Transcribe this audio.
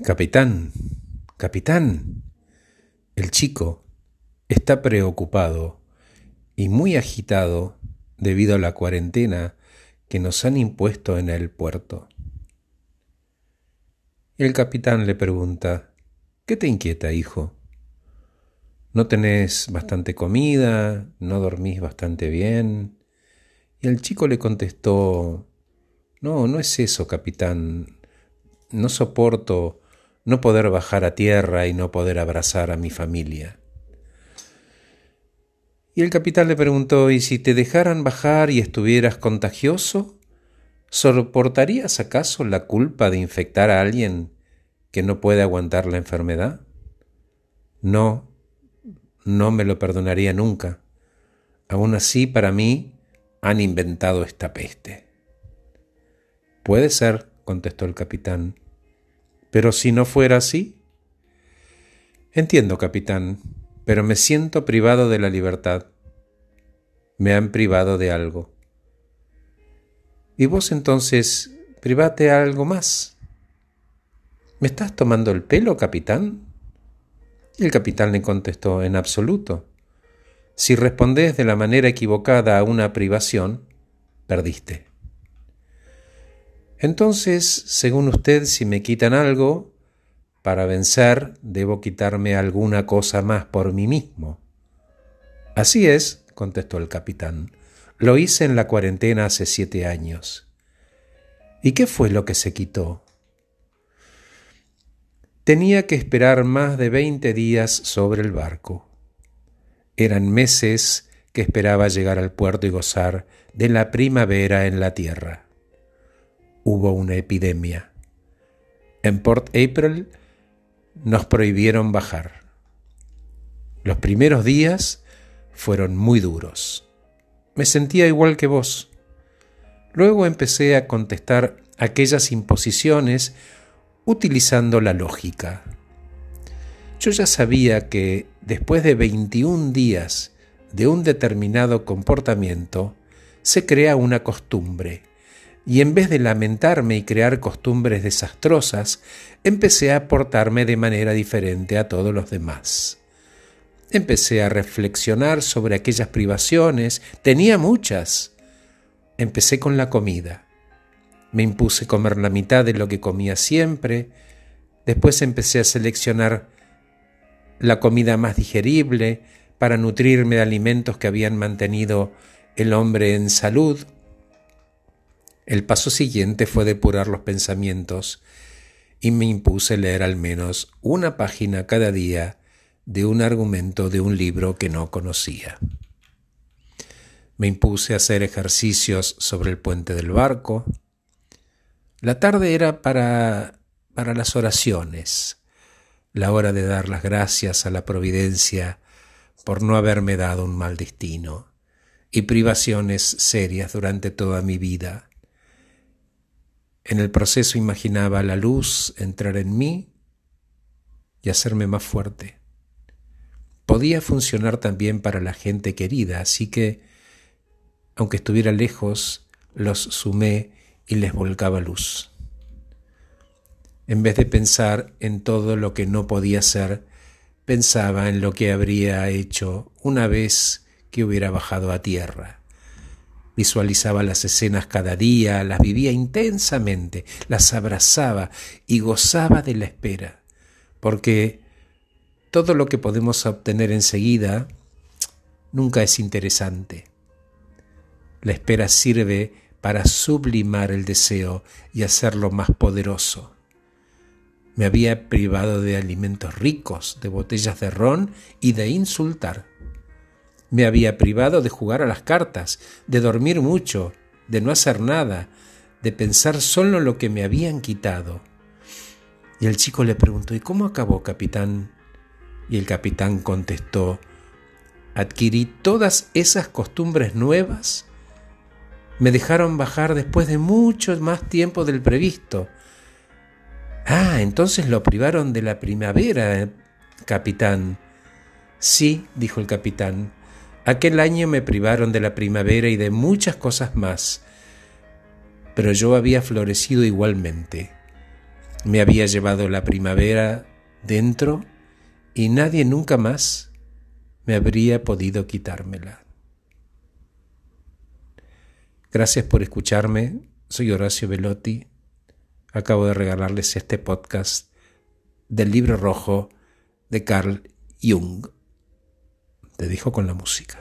Capitán, capitán, el chico está preocupado y muy agitado debido a la cuarentena que nos han impuesto en el puerto. El capitán le pregunta, ¿qué te inquieta, hijo? ¿No tenés bastante comida? ¿No dormís bastante bien? Y el chico le contestó, no, no es eso, capitán. No soporto no poder bajar a tierra y no poder abrazar a mi familia. Y el capitán le preguntó, ¿y si te dejaran bajar y estuvieras contagioso? ¿Soportarías acaso la culpa de infectar a alguien que no puede aguantar la enfermedad? No, no me lo perdonaría nunca. Aún así, para mí, han inventado esta peste. Puede ser, contestó el capitán. Pero si no fuera así. Entiendo, capitán, pero me siento privado de la libertad. Me han privado de algo. Y vos entonces, private algo más. ¿Me estás tomando el pelo, capitán? El capitán le contestó, en absoluto. Si respondés de la manera equivocada a una privación, perdiste. Entonces, según usted, si me quitan algo, para vencer debo quitarme alguna cosa más por mí mismo. Así es, contestó el capitán. Lo hice en la cuarentena hace siete años. ¿Y qué fue lo que se quitó? Tenía que esperar más de veinte días sobre el barco. Eran meses que esperaba llegar al puerto y gozar de la primavera en la tierra hubo una epidemia. En Port April nos prohibieron bajar. Los primeros días fueron muy duros. Me sentía igual que vos. Luego empecé a contestar aquellas imposiciones utilizando la lógica. Yo ya sabía que después de 21 días de un determinado comportamiento, se crea una costumbre y en vez de lamentarme y crear costumbres desastrosas, empecé a portarme de manera diferente a todos los demás. Empecé a reflexionar sobre aquellas privaciones, tenía muchas. Empecé con la comida. Me impuse comer la mitad de lo que comía siempre, después empecé a seleccionar la comida más digerible para nutrirme de alimentos que habían mantenido el hombre en salud, el paso siguiente fue depurar los pensamientos y me impuse leer al menos una página cada día de un argumento de un libro que no conocía. Me impuse a hacer ejercicios sobre el puente del barco. La tarde era para, para las oraciones, la hora de dar las gracias a la providencia por no haberme dado un mal destino y privaciones serias durante toda mi vida en el proceso imaginaba la luz entrar en mí y hacerme más fuerte. Podía funcionar también para la gente querida, así que, aunque estuviera lejos, los sumé y les volcaba luz. En vez de pensar en todo lo que no podía ser, pensaba en lo que habría hecho una vez que hubiera bajado a tierra Visualizaba las escenas cada día, las vivía intensamente, las abrazaba y gozaba de la espera, porque todo lo que podemos obtener enseguida nunca es interesante. La espera sirve para sublimar el deseo y hacerlo más poderoso. Me había privado de alimentos ricos, de botellas de ron y de insultar. Me había privado de jugar a las cartas, de dormir mucho, de no hacer nada, de pensar solo en lo que me habían quitado. Y el chico le preguntó, ¿y cómo acabó, capitán? Y el capitán contestó, adquirí todas esas costumbres nuevas. Me dejaron bajar después de mucho más tiempo del previsto. Ah, entonces lo privaron de la primavera, capitán. Sí, dijo el capitán, Aquel año me privaron de la primavera y de muchas cosas más, pero yo había florecido igualmente. Me había llevado la primavera dentro y nadie nunca más me habría podido quitármela. Gracias por escucharme. Soy Horacio Velotti. Acabo de regalarles este podcast del libro rojo de Carl Jung. Te dejo con la música.